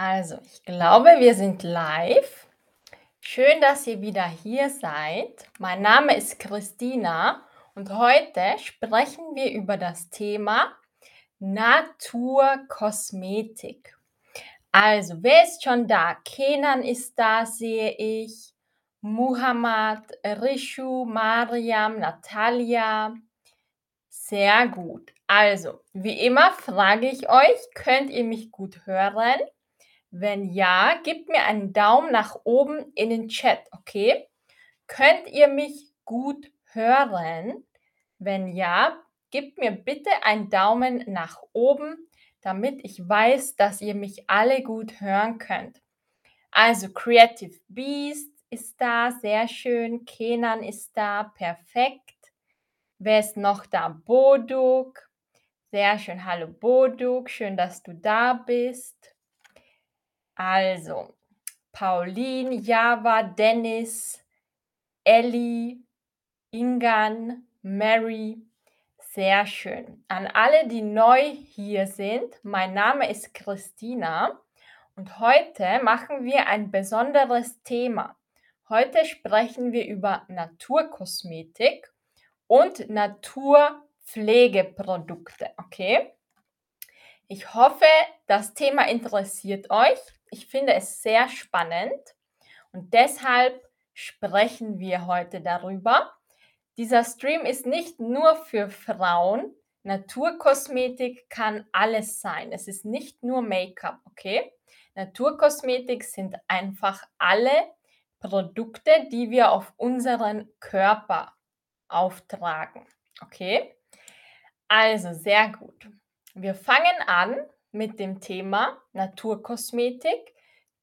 Also, ich glaube, wir sind live. Schön, dass ihr wieder hier seid. Mein Name ist Christina und heute sprechen wir über das Thema Naturkosmetik. Also, wer ist schon da? Kenan ist da, sehe ich. Muhammad, Rishu, Mariam, Natalia. Sehr gut. Also, wie immer frage ich euch, könnt ihr mich gut hören? Wenn ja, gebt mir einen Daumen nach oben in den Chat, okay? Könnt ihr mich gut hören? Wenn ja, gebt mir bitte einen Daumen nach oben, damit ich weiß, dass ihr mich alle gut hören könnt. Also Creative Beast ist da, sehr schön. Kenan ist da, perfekt. Wer ist noch da? Boduk. Sehr schön. Hallo Boduk, schön, dass du da bist. Also, Pauline, Java, Dennis, Ellie, Ingan, Mary. Sehr schön. An alle, die neu hier sind, mein Name ist Christina und heute machen wir ein besonderes Thema. Heute sprechen wir über Naturkosmetik und Naturpflegeprodukte, okay? Ich hoffe, das Thema interessiert euch. Ich finde es sehr spannend und deshalb sprechen wir heute darüber. Dieser Stream ist nicht nur für Frauen. Naturkosmetik kann alles sein. Es ist nicht nur Make-up, okay? Naturkosmetik sind einfach alle Produkte, die wir auf unseren Körper auftragen, okay? Also sehr gut. Wir fangen an mit dem Thema Naturkosmetik.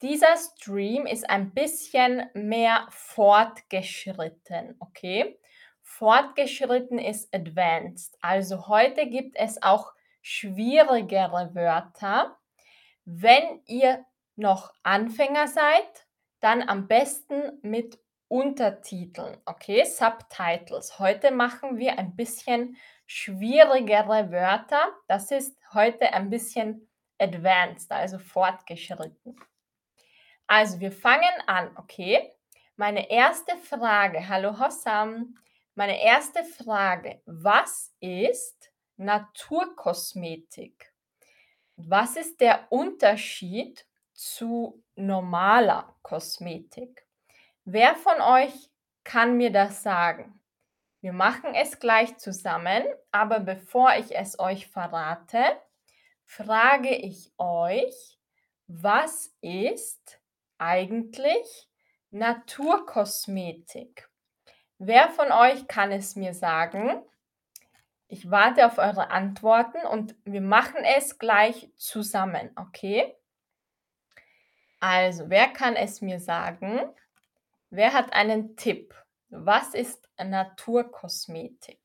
Dieser Stream ist ein bisschen mehr fortgeschritten, okay? Fortgeschritten ist advanced. Also heute gibt es auch schwierigere Wörter. Wenn ihr noch Anfänger seid, dann am besten mit Untertiteln, okay? Subtitles. Heute machen wir ein bisschen schwierigere Wörter. Das ist heute ein bisschen advanced, also fortgeschritten. Also wir fangen an, okay? Meine erste Frage, hallo Hossam. Meine erste Frage, was ist Naturkosmetik? Was ist der Unterschied zu normaler Kosmetik? Wer von euch kann mir das sagen? Wir machen es gleich zusammen, aber bevor ich es euch verrate, frage ich euch, was ist eigentlich Naturkosmetik? Wer von euch kann es mir sagen? Ich warte auf eure Antworten und wir machen es gleich zusammen, okay? Also, wer kann es mir sagen? Wer hat einen Tipp? Was ist Naturkosmetik?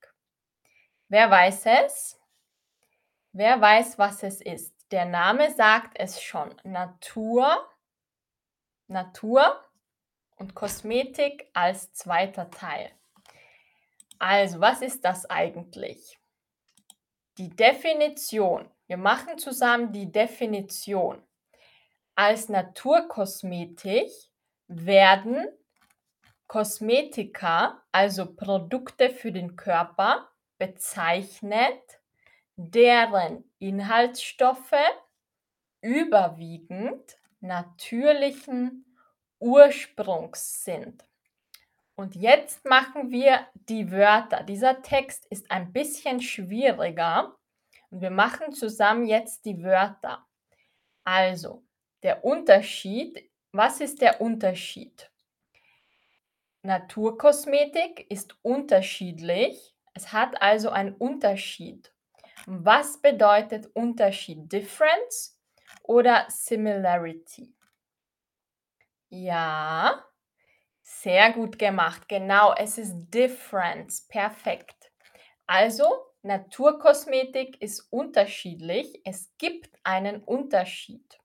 Wer weiß es? Wer weiß, was es ist? Der Name sagt es schon. Natur, Natur und Kosmetik als zweiter Teil. Also, was ist das eigentlich? Die Definition. Wir machen zusammen die Definition. Als Naturkosmetik werden Kosmetika, also Produkte für den Körper, bezeichnet, deren Inhaltsstoffe überwiegend natürlichen Ursprungs sind. Und jetzt machen wir die Wörter. Dieser Text ist ein bisschen schwieriger und wir machen zusammen jetzt die Wörter. Also, der Unterschied, was ist der Unterschied? Naturkosmetik ist unterschiedlich. Es hat also einen Unterschied. Was bedeutet Unterschied? Difference oder Similarity? Ja, sehr gut gemacht. Genau, es ist Difference. Perfekt. Also, Naturkosmetik ist unterschiedlich. Es gibt einen Unterschied.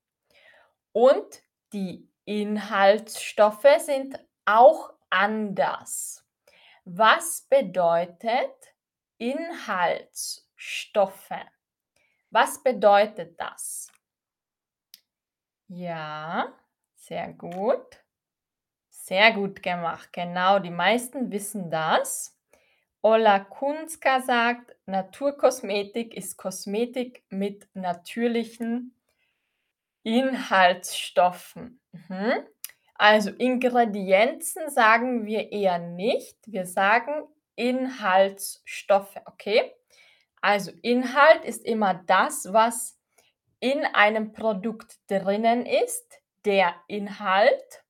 Und die Inhaltsstoffe sind auch anders. Was bedeutet Inhaltsstoffe? Was bedeutet das? Ja, sehr gut. Sehr gut gemacht. Genau, die meisten wissen das. Ola Kunska sagt, Naturkosmetik ist Kosmetik mit natürlichen Inhaltsstoffen. Mhm. Also Ingredienzen sagen wir eher nicht. Wir sagen Inhaltsstoffe, okay? Also Inhalt ist immer das, was in einem Produkt drinnen ist, der Inhalt.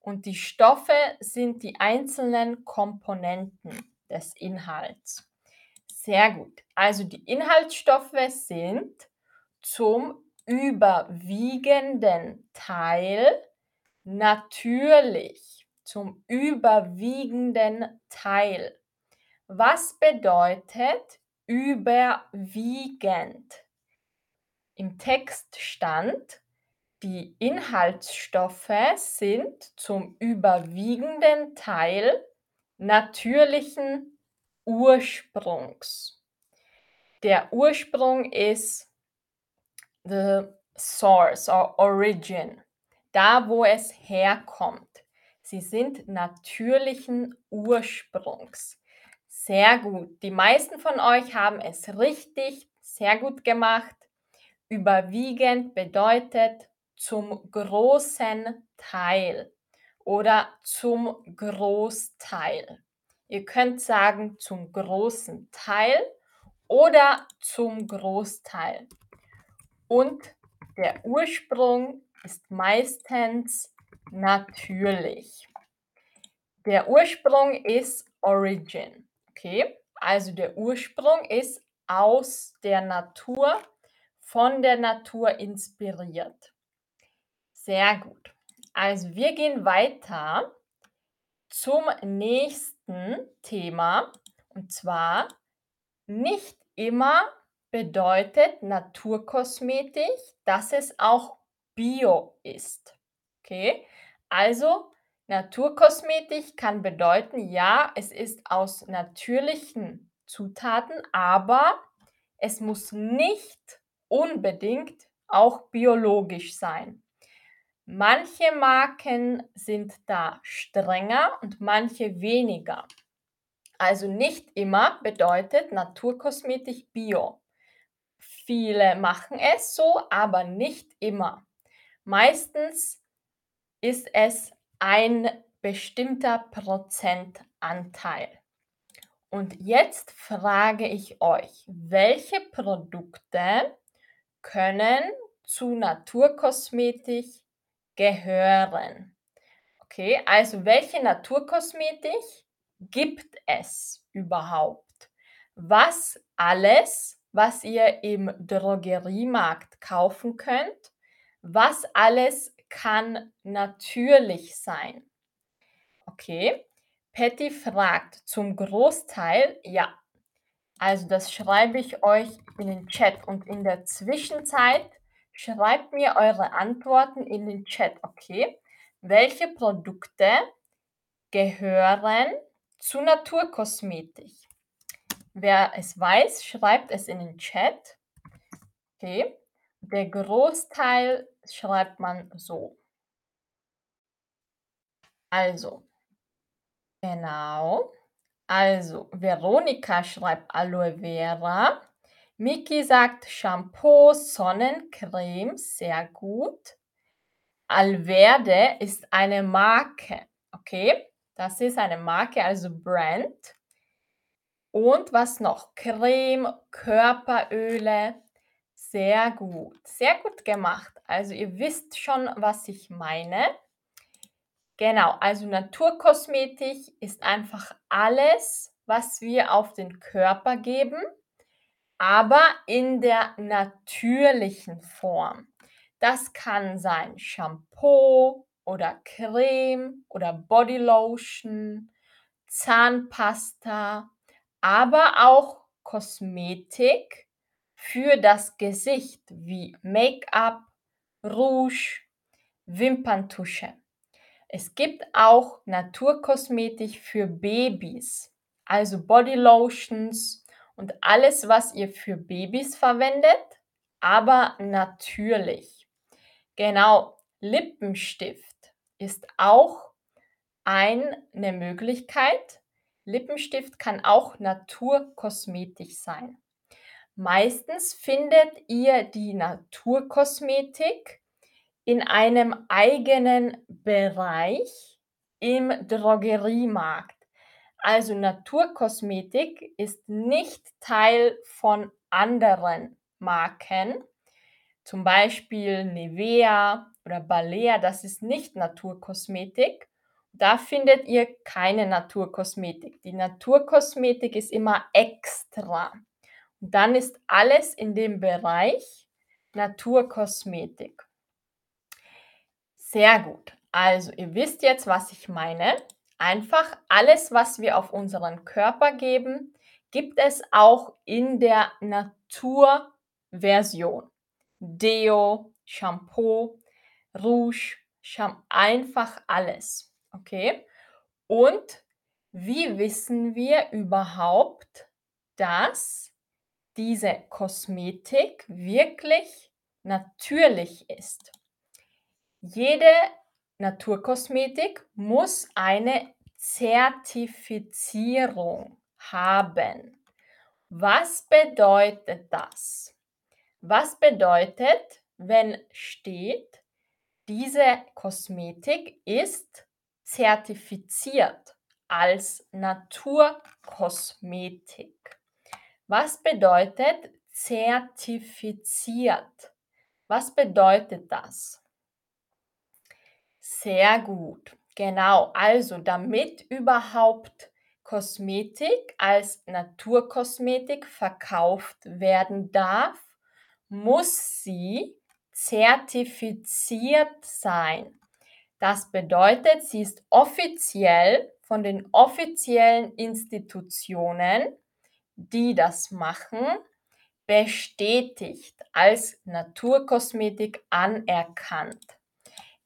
Und die Stoffe sind die einzelnen Komponenten des Inhalts. Sehr gut. Also die Inhaltsstoffe sind zum überwiegenden Teil natürlich. Zum überwiegenden Teil. Was bedeutet überwiegend? Im Text stand, die Inhaltsstoffe sind zum überwiegenden Teil natürlichen Ursprungs. Der Ursprung ist the source or origin, da wo es herkommt. Sie sind natürlichen Ursprungs. Sehr gut. Die meisten von euch haben es richtig, sehr gut gemacht. Überwiegend bedeutet zum großen Teil oder zum Großteil. Ihr könnt sagen zum großen Teil oder zum Großteil. Und der Ursprung ist meistens natürlich. Der Ursprung ist Origin. Okay, also der Ursprung ist aus der Natur, von der Natur inspiriert. Sehr gut. Also wir gehen weiter zum nächsten Thema und zwar nicht immer bedeutet Naturkosmetik, dass es auch Bio ist. Okay, also Naturkosmetik kann bedeuten, ja, es ist aus natürlichen Zutaten, aber es muss nicht unbedingt auch biologisch sein. Manche Marken sind da strenger und manche weniger. Also nicht immer bedeutet Naturkosmetik Bio. Viele machen es so, aber nicht immer. Meistens ist es ein bestimmter Prozentanteil. Und jetzt frage ich euch, welche Produkte können zu Naturkosmetik gehören? Okay, also welche Naturkosmetik gibt es überhaupt? Was alles, was ihr im Drogeriemarkt kaufen könnt, was alles kann natürlich sein. Okay, Patty fragt zum Großteil, ja. Also das schreibe ich euch in den Chat und in der Zwischenzeit schreibt mir eure Antworten in den Chat, okay? Welche Produkte gehören zu Naturkosmetik? Wer es weiß, schreibt es in den Chat. Okay. Der Großteil schreibt man so. Also, genau. Also, Veronika schreibt Aloe Vera. Miki sagt Shampoo, Sonnencreme, sehr gut. Alverde ist eine Marke, okay? Das ist eine Marke, also Brand. Und was noch? Creme, Körperöle, sehr gut, sehr gut gemacht. Also ihr wisst schon, was ich meine. Genau, also Naturkosmetik ist einfach alles, was wir auf den Körper geben, aber in der natürlichen Form. Das kann sein Shampoo oder Creme oder Bodylotion, Zahnpasta, aber auch Kosmetik für das Gesicht wie Make-up, Rouge, Wimperntusche. Es gibt auch Naturkosmetik für Babys, also Bodylotions und alles, was ihr für Babys verwendet, aber natürlich. Genau, Lippenstift ist auch eine Möglichkeit. Lippenstift kann auch Naturkosmetik sein. Meistens findet ihr die Naturkosmetik in einem eigenen Bereich im Drogeriemarkt. Also Naturkosmetik ist nicht Teil von anderen Marken, zum Beispiel Nivea oder Balea, das ist nicht Naturkosmetik. Da findet ihr keine Naturkosmetik. Die Naturkosmetik ist immer extra. Dann ist alles in dem Bereich Naturkosmetik. Sehr gut. Also, ihr wisst jetzt, was ich meine. Einfach alles, was wir auf unseren Körper geben, gibt es auch in der Naturversion. Deo, Shampoo, Rouge, Shampoo, einfach alles. Okay? Und wie wissen wir überhaupt, dass diese Kosmetik wirklich natürlich ist? Jede Naturkosmetik muss eine Zertifizierung haben. Was bedeutet das? Was bedeutet, wenn steht, diese Kosmetik ist zertifiziert als Naturkosmetik? Was bedeutet zertifiziert? Was bedeutet das? Sehr gut. Genau. Also, damit überhaupt Kosmetik als Naturkosmetik verkauft werden darf, muss sie zertifiziert sein. Das bedeutet, sie ist offiziell von den offiziellen Institutionen, die das machen, bestätigt als Naturkosmetik anerkannt.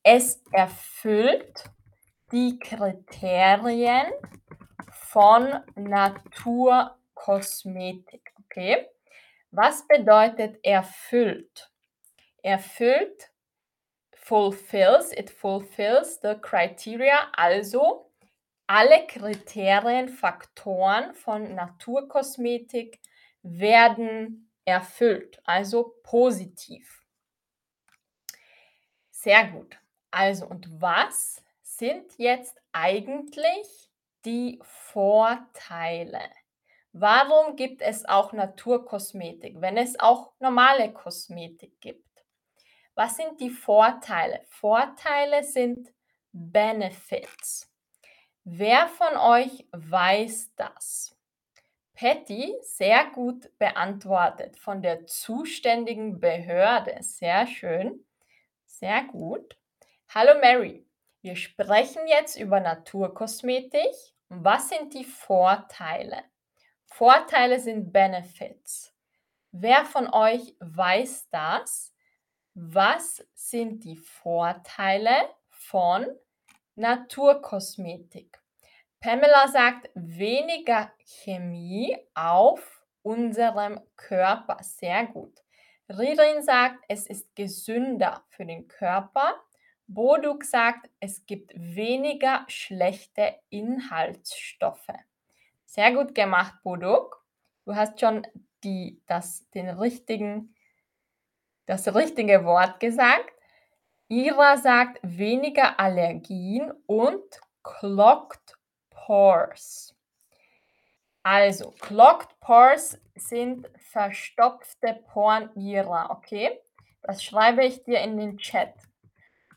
Es erfüllt die Kriterien von Naturkosmetik. Okay? Was bedeutet erfüllt? Erfüllt fulfills, it fulfills the criteria, also alle Kriterien, Faktoren von Naturkosmetik werden erfüllt, also positiv. Sehr gut. Also, und was sind jetzt eigentlich die Vorteile? Warum gibt es auch Naturkosmetik, wenn es auch normale Kosmetik gibt? Was sind die Vorteile? Vorteile sind Benefits. Wer von euch weiß das? Patty, sehr gut beantwortet von der zuständigen Behörde. Sehr schön. Sehr gut. Hallo Mary, wir sprechen jetzt über Naturkosmetik. Was sind die Vorteile? Vorteile sind Benefits. Wer von euch weiß das? Was sind die Vorteile von Naturkosmetik? Pamela sagt weniger Chemie auf unserem Körper. Sehr gut. Ririn sagt, es ist gesünder für den Körper. Boduk sagt, es gibt weniger schlechte Inhaltsstoffe. Sehr gut gemacht, Boduk. Du hast schon die, das, den richtigen, das richtige Wort gesagt. Ira sagt weniger Allergien und clogged pores. Also, clogged pores sind verstopfte Poren Ira, okay? Das schreibe ich dir in den Chat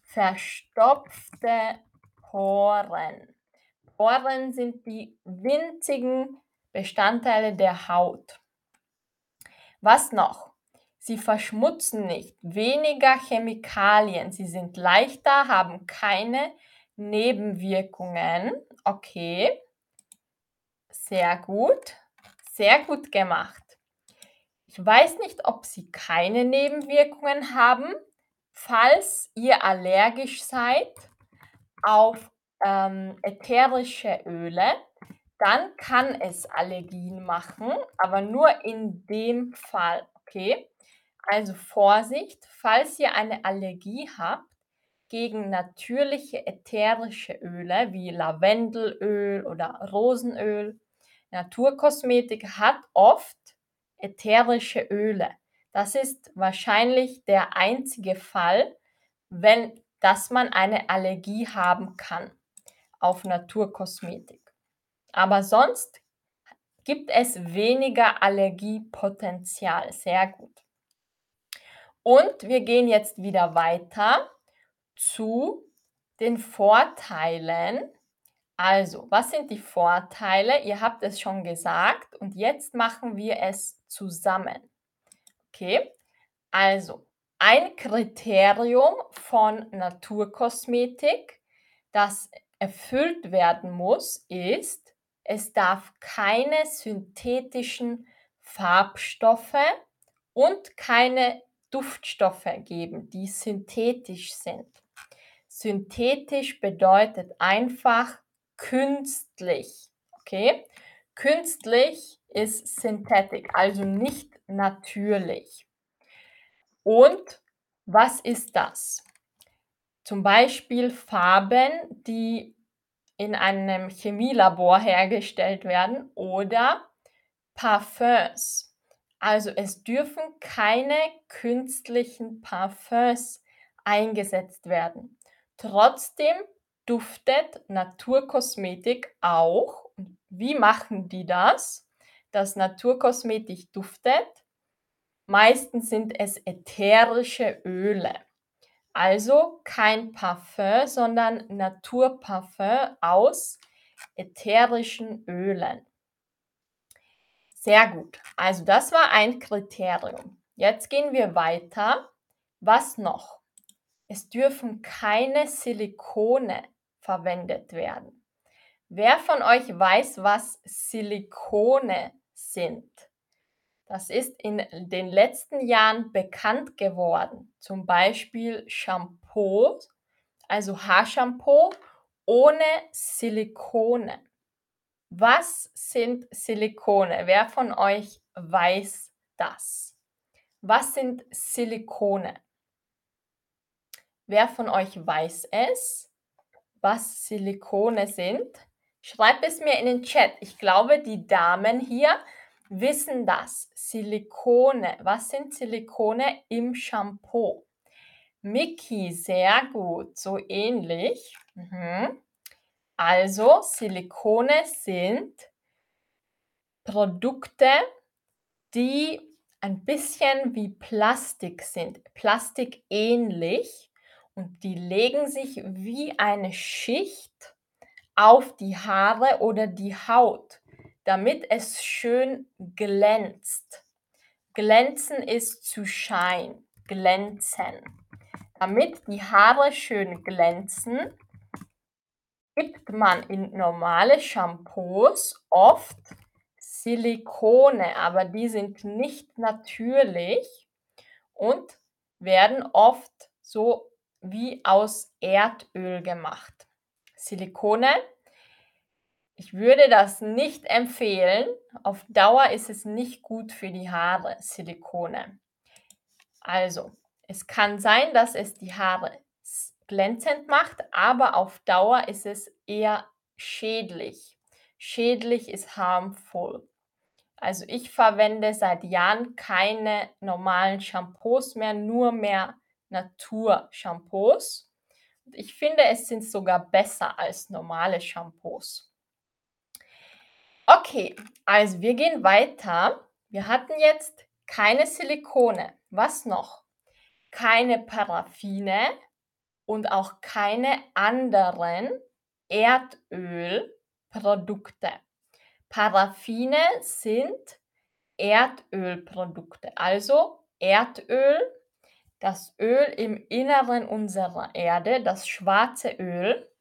verstopfte Poren. Poren sind die winzigen Bestandteile der Haut. Was noch? Sie verschmutzen nicht, weniger Chemikalien, sie sind leichter, haben keine Nebenwirkungen. Okay, sehr gut, sehr gut gemacht. Ich weiß nicht, ob sie keine Nebenwirkungen haben, Falls ihr allergisch seid auf ähm, ätherische Öle, dann kann es Allergien machen, aber nur in dem Fall, okay? Also Vorsicht, falls ihr eine Allergie habt, gegen natürliche ätherische Öle wie Lavendelöl oder Rosenöl. Naturkosmetik hat oft ätherische Öle. Das ist wahrscheinlich der einzige Fall, wenn dass man eine Allergie haben kann auf Naturkosmetik. Aber sonst gibt es weniger Allergiepotenzial. Sehr gut. Und wir gehen jetzt wieder weiter zu den Vorteilen. Also, was sind die Vorteile? Ihr habt es schon gesagt und jetzt machen wir es zusammen. Okay, also ein Kriterium von Naturkosmetik, das erfüllt werden muss, ist, es darf keine synthetischen Farbstoffe und keine Duftstoffe geben, die synthetisch sind. Synthetisch bedeutet einfach künstlich. Okay? Künstlich ist Synthetic, also nicht natürlich. Und was ist das? Zum Beispiel Farben, die in einem Chemielabor hergestellt werden oder Parfums. Also es dürfen keine künstlichen Parfums eingesetzt werden. Trotzdem duftet Naturkosmetik auch. Wie machen die das? Dass Naturkosmetik duftet? Meistens sind es ätherische Öle. Also kein Parfum, sondern Naturparfum aus ätherischen Ölen. Sehr gut. Also das war ein Kriterium. Jetzt gehen wir weiter. Was noch? Es dürfen keine Silikone verwendet werden. Wer von euch weiß, was Silikone sind? Das ist in den letzten Jahren bekannt geworden. Zum Beispiel Shampoo, also Haarshampoo ohne Silikone. Was sind Silikone? Wer von euch weiß das? Was sind Silikone? Wer von euch weiß es, was Silikone sind? Schreibt es mir in den Chat. Ich glaube, die Damen hier wissen das. Silikone. Was sind Silikone im Shampoo? Mickey, sehr gut. So ähnlich. Mhm. Also, Silikone sind Produkte, die ein bisschen wie Plastik sind, plastikähnlich und die legen sich wie eine Schicht auf die Haare oder die Haut damit es schön glänzt. Glänzen ist zu shine, glänzen. Damit die Haare schön glänzen, gibt man in normale Shampoos oft Silikone, aber die sind nicht natürlich und werden oft so wie aus Erdöl gemacht. Silikone ich würde das nicht empfehlen. Auf Dauer ist es nicht gut für die Haare, Silikone. Also, es kann sein, dass es die Haare glänzend macht, aber auf Dauer ist es eher schädlich. Schädlich ist harmful. Also ich verwende seit Jahren keine normalen Shampoos mehr, nur mehr Natur-Shampoos. Ich finde, es sind sogar besser als normale Shampoos. Okay, also wir gehen weiter. Wir hatten jetzt keine Silikone. Was noch? Keine Paraffine und auch keine anderen Erdölprodukte. Paraffine sind Erdölprodukte, also Erdöl, das Öl im Inneren unserer Erde, das schwarze Öl,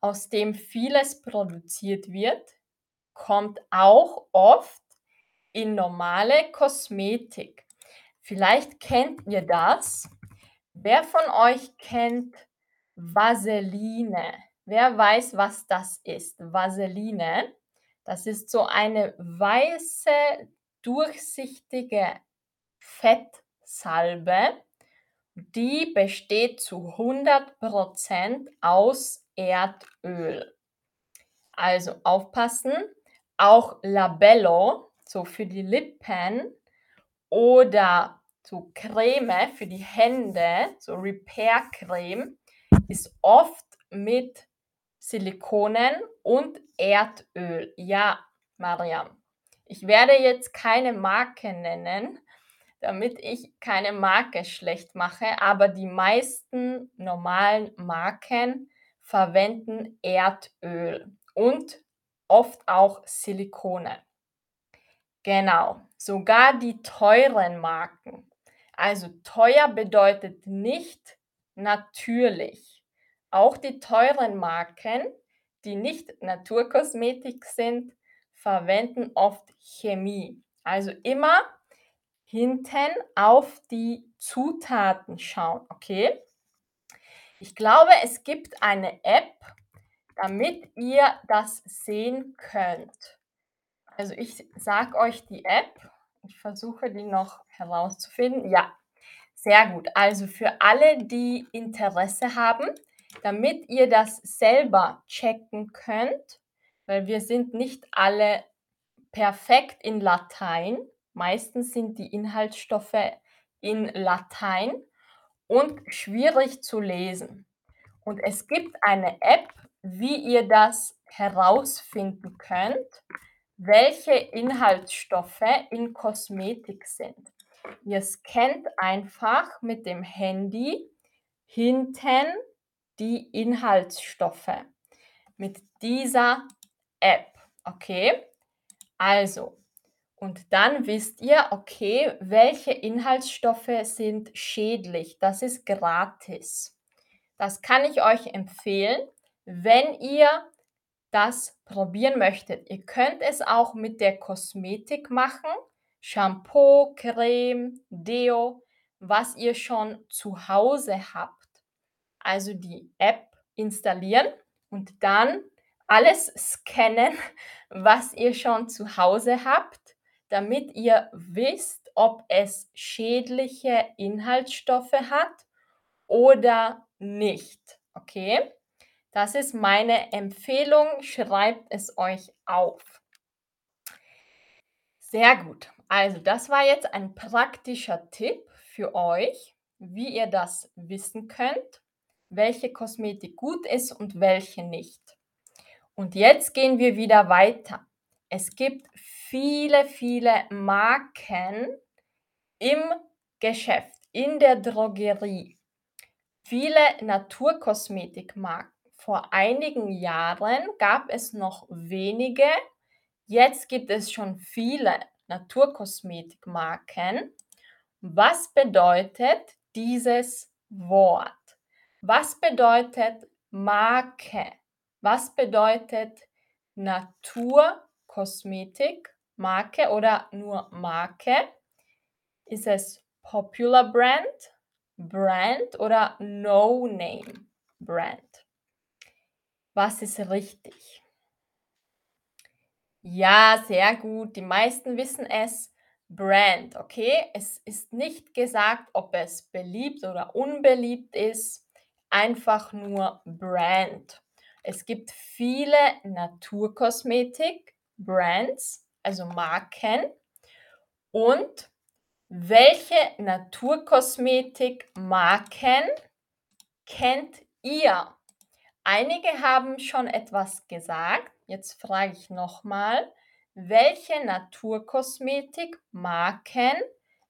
aus dem vieles produziert wird, kommt auch oft in normale Kosmetik. Vielleicht kennt ihr das. Wer von euch kennt Vaseline? Wer weiß, was das ist? Vaseline. Das ist so eine weiße, durchsichtige Fettsalbe. die besteht zu 100% aus Erdöl. Also aufpassen, auch Labello, so für die Lippen oder so Creme für die Hände, so Repair-Creme, ist oft mit Silikonen und Erdöl. Ja, Mariam. Ich werde jetzt keine Marke nennen, damit ich keine Marke schlecht mache, aber die meisten normalen Marken verwenden Erdöl und oft auch Silikone. Genau, sogar die teuren Marken. Also teuer bedeutet nicht natürlich. Auch die teuren Marken, die nicht Naturkosmetik sind, verwenden oft Chemie. Also immer hinten auf die Zutaten schauen, okay? Ich glaube, es gibt eine App, damit ihr das sehen könnt. Also ich sage euch die App. Ich versuche die noch herauszufinden. Ja, sehr gut. Also für alle, die Interesse haben, damit ihr das selber checken könnt, weil wir sind nicht alle perfekt in Latein. Meistens sind die Inhaltsstoffe in Latein und schwierig zu lesen. Und es gibt eine App, wie ihr das herausfinden könnt, welche Inhaltsstoffe in Kosmetik sind. Ihr scannt einfach mit dem Handy hinten die Inhaltsstoffe mit dieser App. Okay? Also, und dann wisst ihr, okay, welche Inhaltsstoffe sind schädlich. Das ist gratis. Das kann ich euch empfehlen, wenn ihr das probieren möchtet. Ihr könnt es auch mit der Kosmetik machen. Shampoo, Creme, Deo, was ihr schon zu Hause habt. Also die App installieren und dann alles scannen, was ihr schon zu Hause habt, damit ihr wisst, ob es schädliche Inhaltsstoffe hat oder nicht. Okay? Das ist meine Empfehlung. Schreibt es euch auf. Sehr gut. Also, das war jetzt ein praktischer Tipp für euch, wie ihr das wissen könnt, welche Kosmetik gut ist und welche nicht. Und jetzt gehen wir wieder weiter. Es gibt viele, viele Marken im Geschäft, in der Drogerie. Viele Naturkosmetikmarken. Vor einigen Jahren gab es noch wenige. Jetzt gibt es schon viele Naturkosmetikmarken. Was bedeutet dieses Wort? Was bedeutet Marke? Was bedeutet Naturkosmetik, Marke oder nur Marke? Ist es Popular Brand, Brand oder No Name Brand? Was ist richtig? Ja, sehr gut. Die meisten wissen es. Brand, okay? Es ist nicht gesagt, ob es beliebt oder unbeliebt ist. Einfach nur Brand. Es gibt viele Naturkosmetik-Brands, also Marken. Und welche Naturkosmetik-Marken kennt ihr? Einige haben schon etwas gesagt. Jetzt frage ich nochmal, welche Naturkosmetik-Marken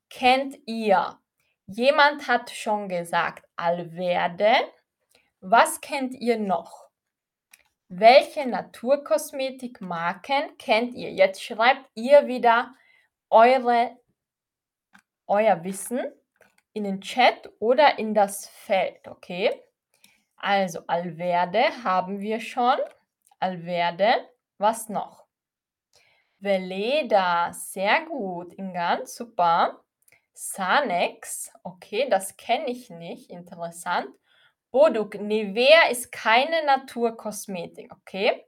kennt ihr? Jemand hat schon gesagt Alverde. Was kennt ihr noch? Welche Naturkosmetikmarken kennt ihr? Jetzt schreibt ihr wieder eure, euer Wissen in den Chat oder in das Feld, okay? Also Alverde haben wir schon. Alverde, was noch? Veleda, sehr gut, Ingan, super. Sanex, okay, das kenne ich nicht, interessant. Boduk, Nivea ist keine Naturkosmetik, okay?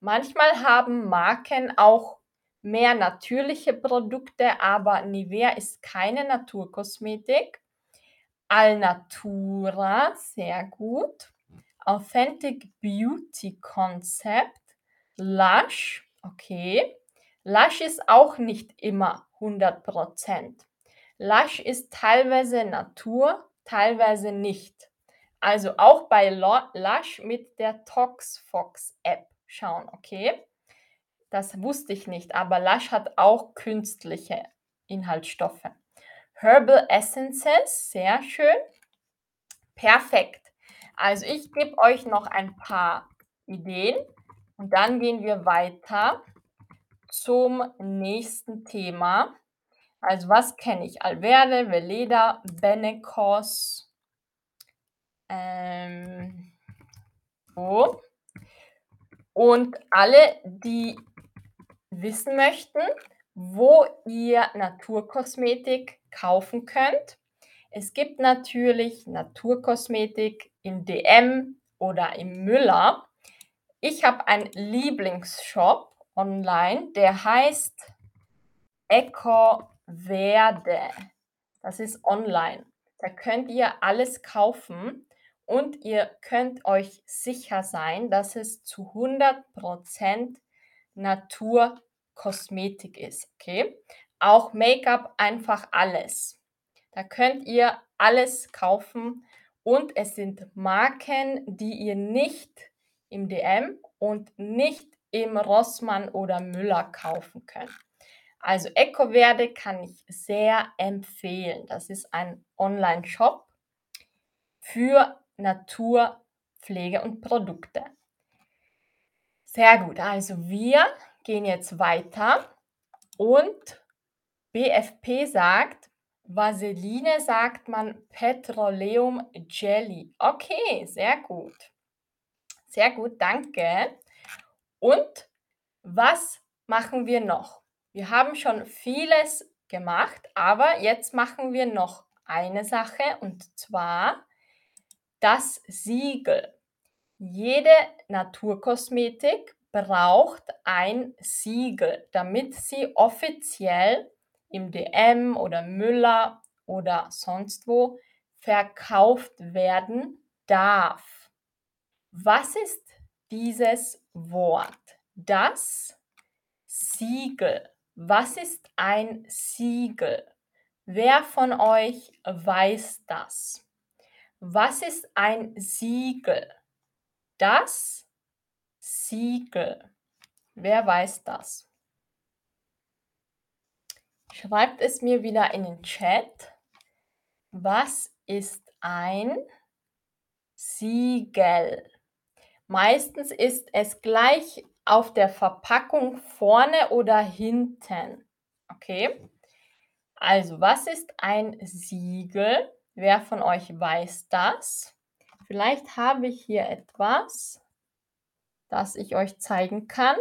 Manchmal haben Marken auch mehr natürliche Produkte, aber Nivea ist keine Naturkosmetik. Alnatura, sehr gut. Authentic Beauty Concept, Lush, okay. Lush ist auch nicht immer 100%. Lush ist teilweise Natur, teilweise nicht. Also auch bei Lush mit der ToxFox App schauen, okay? Das wusste ich nicht, aber Lush hat auch künstliche Inhaltsstoffe. Herbal Essences, sehr schön. Perfekt. Also ich gebe euch noch ein paar Ideen und dann gehen wir weiter zum nächsten Thema. Also was kenne ich? Alverde, Veleda, Benecos. Ähm, so. Und alle, die wissen möchten, wo ihr Naturkosmetik kaufen könnt. Es gibt natürlich Naturkosmetik im DM oder im Müller. Ich habe einen Lieblingsshop online, der heißt Eco Verde. Das ist online. Da könnt ihr alles kaufen und ihr könnt euch sicher sein, dass es zu 100% Naturkosmetik ist. Okay? Auch Make-up, einfach alles. Da könnt ihr alles kaufen und es sind Marken, die ihr nicht im DM und nicht im Rossmann oder Müller kaufen könnt. Also EcoVerde kann ich sehr empfehlen. Das ist ein Online-Shop für Naturpflege und Produkte. Sehr gut, also wir gehen jetzt weiter und BFP sagt, Vaseline sagt man Petroleum Jelly. Okay, sehr gut. Sehr gut, danke. Und was machen wir noch? Wir haben schon vieles gemacht, aber jetzt machen wir noch eine Sache und zwar das Siegel. Jede Naturkosmetik braucht ein Siegel, damit sie offiziell im DM oder Müller oder sonst wo verkauft werden darf. Was ist dieses Wort? Das Siegel. Was ist ein Siegel? Wer von euch weiß das? Was ist ein Siegel? Das Siegel. Wer weiß das? Schreibt es mir wieder in den Chat. Was ist ein Siegel? Meistens ist es gleich auf der Verpackung vorne oder hinten. Okay? Also, was ist ein Siegel? Wer von euch weiß das? Vielleicht habe ich hier etwas, das ich euch zeigen kann.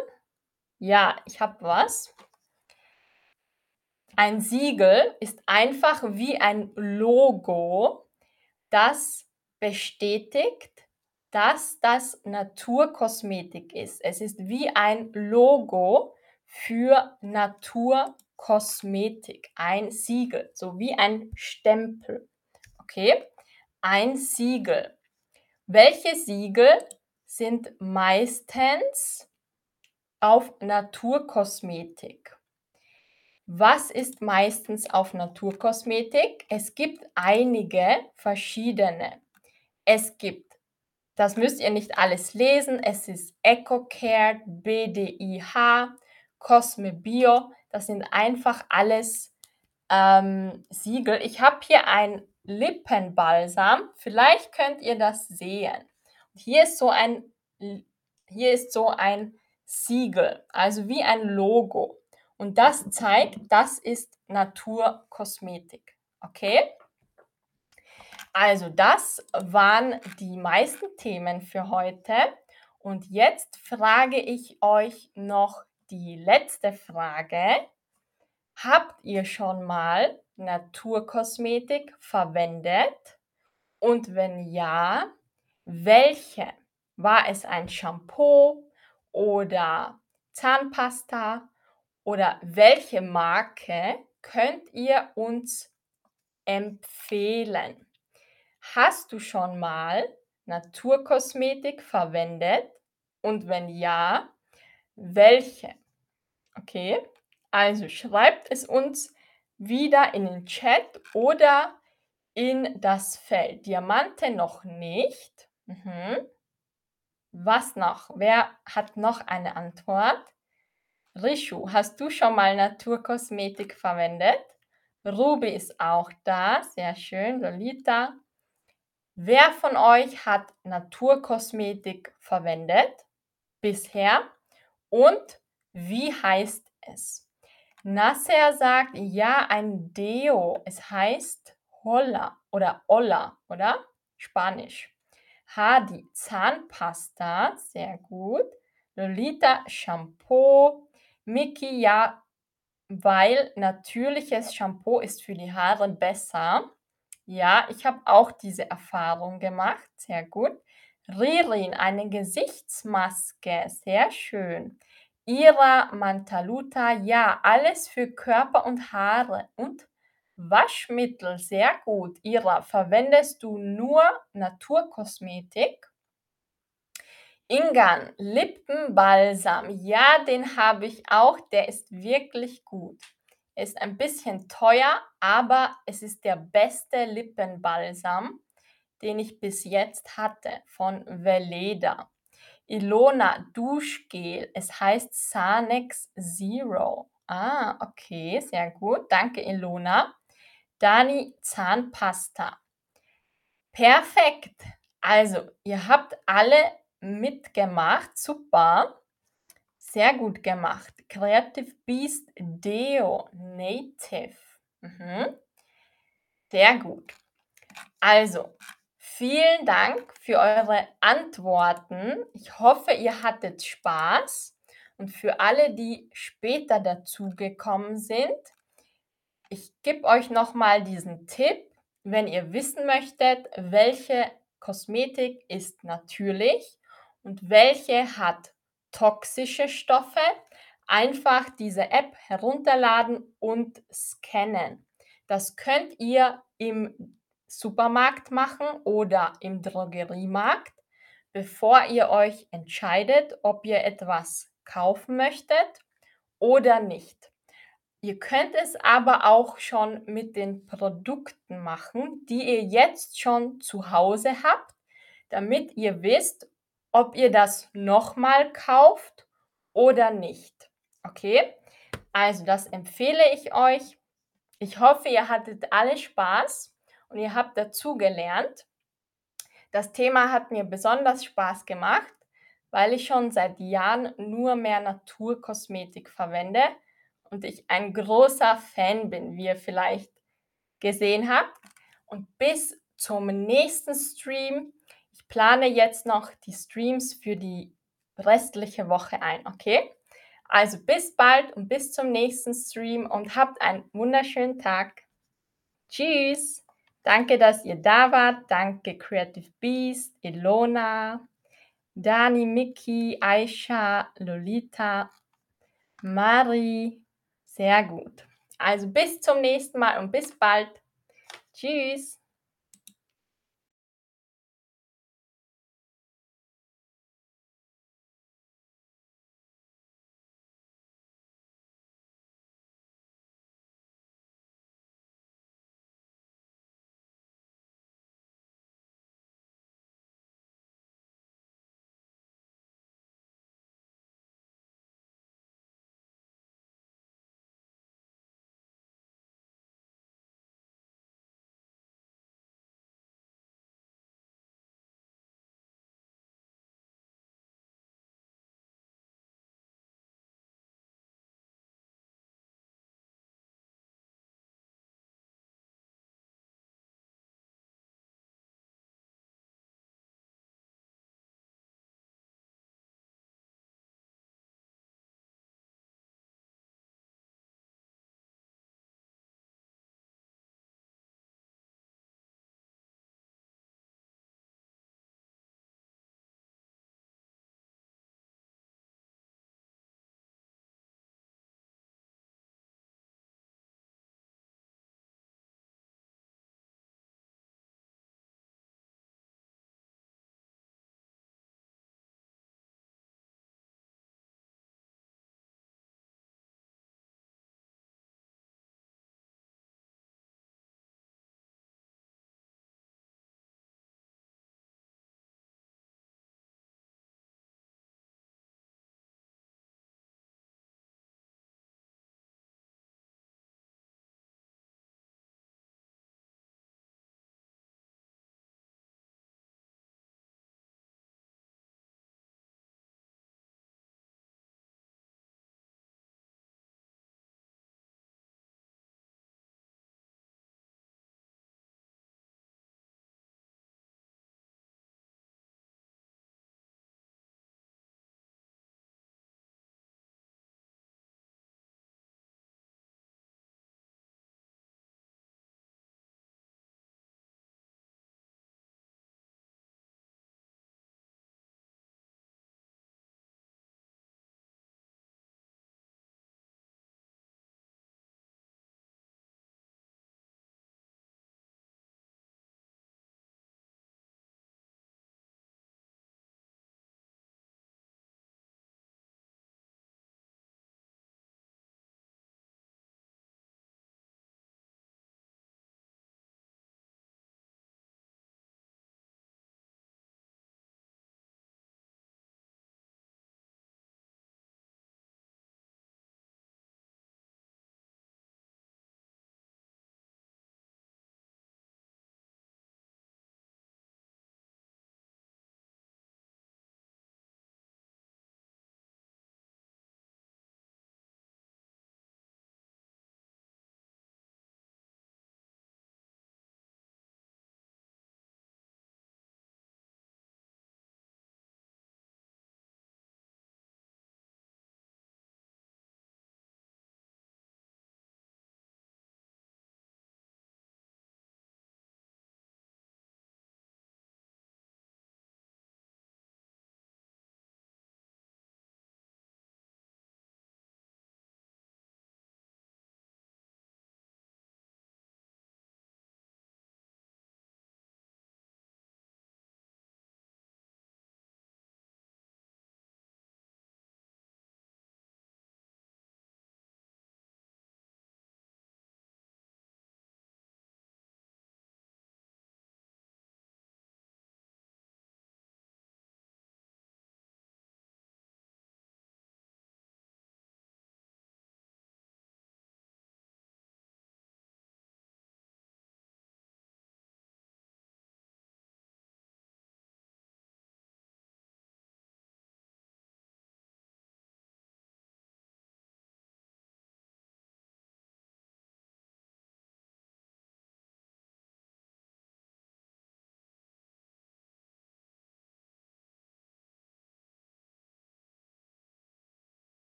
Ja, ich habe was. Ein Siegel ist einfach wie ein Logo, das bestätigt, dass das Naturkosmetik ist. Es ist wie ein Logo für Naturkosmetik, ein Siegel, so wie ein Stempel. Okay, ein Siegel. Welche Siegel sind meistens auf Naturkosmetik? Was ist meistens auf Naturkosmetik? Es gibt einige verschiedene. Es gibt, das müsst ihr nicht alles lesen, es ist EcoCare, BDIH, Cosme Bio. Das sind einfach alles ähm, Siegel. Ich habe hier ein Lippenbalsam. Vielleicht könnt ihr das sehen. Hier ist so ein, hier ist so ein Siegel, also wie ein Logo. Und das zeigt, das ist Naturkosmetik. Okay? Also das waren die meisten Themen für heute. Und jetzt frage ich euch noch die letzte Frage. Habt ihr schon mal Naturkosmetik verwendet? Und wenn ja, welche? War es ein Shampoo oder Zahnpasta oder welche Marke könnt ihr uns empfehlen? Hast du schon mal Naturkosmetik verwendet? Und wenn ja, welche? Okay, also schreibt es uns wieder in den Chat oder in das Feld. Diamante noch nicht. Mhm. Was noch? Wer hat noch eine Antwort? Rishu, hast du schon mal Naturkosmetik verwendet? Ruby ist auch da, sehr schön. Lolita. Wer von euch hat Naturkosmetik verwendet bisher und wie heißt es? Nasser sagt, ja, ein Deo. Es heißt Holla oder Olla, oder? Spanisch. Hadi, Zahnpasta, sehr gut. Lolita, Shampoo. Miki, ja, weil natürliches Shampoo ist für die Haare besser. Ja, ich habe auch diese Erfahrung gemacht. Sehr gut. Ririn, eine Gesichtsmaske. Sehr schön. Ira Mantaluta, ja, alles für Körper und Haare. Und Waschmittel, sehr gut. Ira, verwendest du nur Naturkosmetik? Ingan, Lippenbalsam. Ja, den habe ich auch. Der ist wirklich gut. Ist ein bisschen teuer, aber es ist der beste Lippenbalsam, den ich bis jetzt hatte von Veleda. Ilona Duschgel. Es heißt Sanex Zero. Ah, okay, sehr gut. Danke, Ilona. Dani Zahnpasta. Perfekt. Also, ihr habt alle mitgemacht. Super. Sehr gut gemacht. Creative Beast Deo Native. Mhm. Sehr gut. Also, vielen Dank für eure Antworten. Ich hoffe, ihr hattet Spaß. Und für alle, die später dazugekommen sind, ich gebe euch nochmal diesen Tipp, wenn ihr wissen möchtet, welche Kosmetik ist natürlich und welche hat toxische Stoffe, einfach diese App herunterladen und scannen. Das könnt ihr im Supermarkt machen oder im Drogeriemarkt, bevor ihr euch entscheidet, ob ihr etwas kaufen möchtet oder nicht. Ihr könnt es aber auch schon mit den Produkten machen, die ihr jetzt schon zu Hause habt, damit ihr wisst, ob ihr das nochmal kauft oder nicht. Okay? Also das empfehle ich euch. Ich hoffe, ihr hattet alle Spaß und ihr habt dazu gelernt. Das Thema hat mir besonders Spaß gemacht, weil ich schon seit Jahren nur mehr Naturkosmetik verwende und ich ein großer Fan bin, wie ihr vielleicht gesehen habt. Und bis zum nächsten Stream plane jetzt noch die Streams für die restliche Woche ein, okay? Also bis bald und bis zum nächsten Stream und habt einen wunderschönen Tag. Tschüss. Danke, dass ihr da wart. Danke Creative Beast, Ilona, Dani, Miki, Aisha, Lolita, Mari. Sehr gut. Also bis zum nächsten Mal und bis bald. Tschüss.